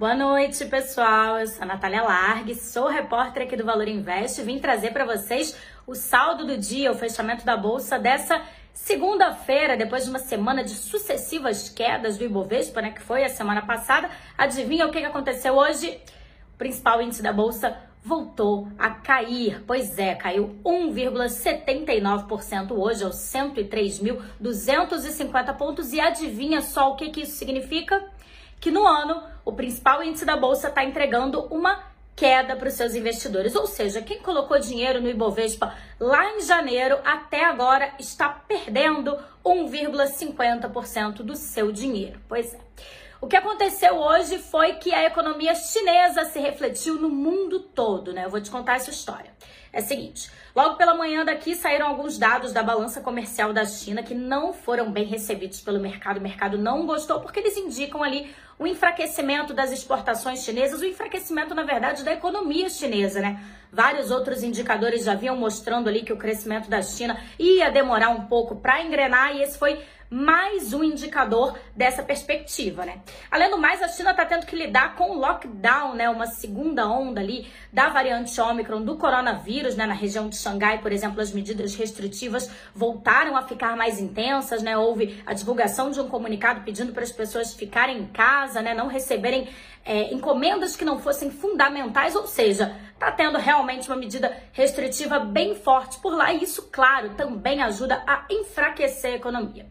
Boa noite, pessoal. Eu sou a Natália Largue, sou repórter aqui do Valor Invest. Vim trazer para vocês o saldo do dia, o fechamento da bolsa dessa segunda-feira, depois de uma semana de sucessivas quedas do Ibovespa, né, que foi a semana passada. Adivinha o que aconteceu hoje? O principal índice da bolsa voltou a cair. Pois é, caiu 1,79% hoje aos 103.250 pontos. E adivinha só o que, que isso significa? Que no ano o principal índice da bolsa está entregando uma queda para os seus investidores. Ou seja, quem colocou dinheiro no Ibovespa lá em janeiro até agora está perdendo 1,50% do seu dinheiro. Pois é. O que aconteceu hoje foi que a economia chinesa se refletiu no mundo todo, né? Eu vou te contar essa história. É o seguinte, logo pela manhã daqui saíram alguns dados da balança comercial da China que não foram bem recebidos pelo mercado. O mercado não gostou porque eles indicam ali o enfraquecimento das exportações chinesas, o enfraquecimento, na verdade, da economia chinesa, né? Vários outros indicadores já vinham mostrando ali que o crescimento da China ia demorar um pouco para engrenar e esse foi mais um indicador dessa perspectiva, né? Além do mais, a China está tendo que lidar com o lockdown, né? Uma segunda onda ali da variante Ômicron do coronavírus, né? Na região de Xangai, por exemplo, as medidas restritivas voltaram a ficar mais intensas, né? Houve a divulgação de um comunicado pedindo para as pessoas ficarem em casa, né? Não receberem é, encomendas que não fossem fundamentais, ou seja, está tendo realmente uma medida restritiva bem forte por lá e isso, claro, também ajuda a enfraquecer a economia.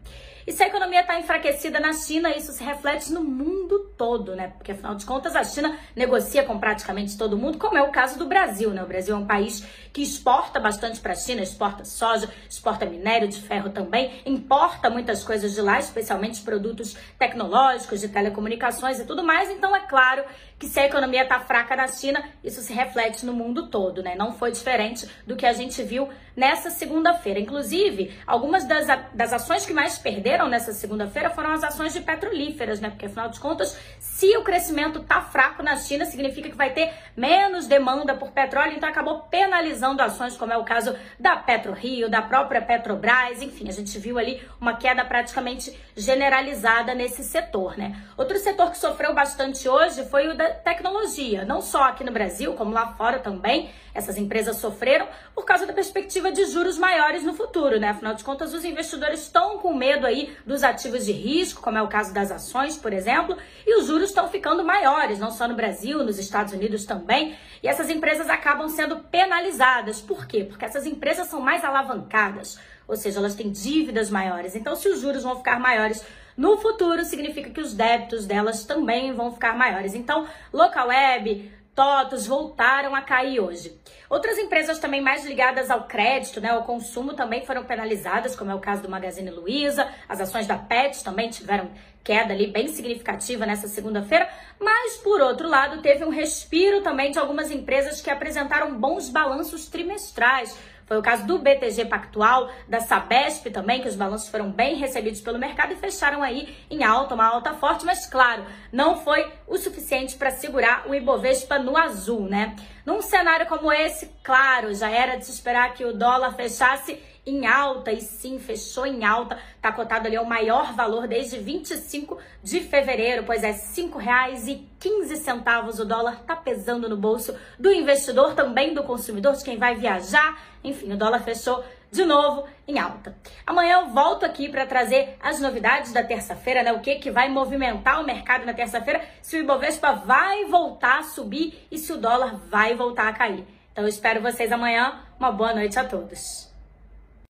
E se a economia está enfraquecida na China, isso se reflete no mundo todo, né? Porque afinal de contas a China negocia com praticamente todo mundo, como é o caso do Brasil, né? O Brasil é um país que exporta bastante para a China, exporta soja, exporta minério de ferro também, importa muitas coisas de lá, especialmente produtos tecnológicos, de telecomunicações e tudo mais. Então é claro que se a economia está fraca na China, isso se reflete no mundo todo, né? Não foi diferente do que a gente viu nessa segunda-feira. Inclusive, algumas das, das ações que mais perderam nessa segunda-feira foram as ações de petrolíferas, né? Porque afinal de contas, se o crescimento está fraco na China, significa que vai ter menos demanda por petróleo, então acabou penalizando ações, como é o caso da PetroRio, da própria Petrobras, enfim, a gente viu ali uma queda praticamente generalizada nesse setor, né? Outro setor que sofreu bastante hoje foi o da tecnologia, não só aqui no Brasil, como lá fora também. Essas empresas sofreram por causa da perspectiva de juros maiores no futuro, né? Afinal de contas, os investidores estão com medo aí dos ativos de risco, como é o caso das ações, por exemplo, e os juros estão ficando maiores, não só no Brasil, nos Estados Unidos também. E essas empresas acabam sendo penalizadas. Por quê? Porque essas empresas são mais alavancadas, ou seja, elas têm dívidas maiores. Então, se os juros vão ficar maiores no futuro, significa que os débitos delas também vão ficar maiores. Então, local web, TOTOS voltaram a cair hoje. Outras empresas também mais ligadas ao crédito, né, ao consumo, também foram penalizadas, como é o caso do Magazine Luiza. As ações da Pet também tiveram queda ali bem significativa nessa segunda-feira. Mas, por outro lado, teve um respiro também de algumas empresas que apresentaram bons balanços trimestrais foi o caso do BTG Pactual, da Sabesp também, que os balanços foram bem recebidos pelo mercado e fecharam aí em alta, uma alta forte, mas claro, não foi o suficiente para segurar o Ibovespa no azul, né? Num cenário como esse, claro, já era de se esperar que o dólar fechasse em alta e sim, fechou em alta. Tá cotado ali ao maior valor desde 25 de fevereiro, pois é R$ 5,15 o dólar tá pesando no bolso do investidor, também do consumidor, de quem vai viajar. Enfim, o dólar fechou de novo em alta. Amanhã eu volto aqui para trazer as novidades da terça-feira, né? O que que vai movimentar o mercado na terça-feira, se o Ibovespa vai voltar a subir e se o dólar vai voltar a cair. Então eu espero vocês amanhã. Uma boa noite a todos.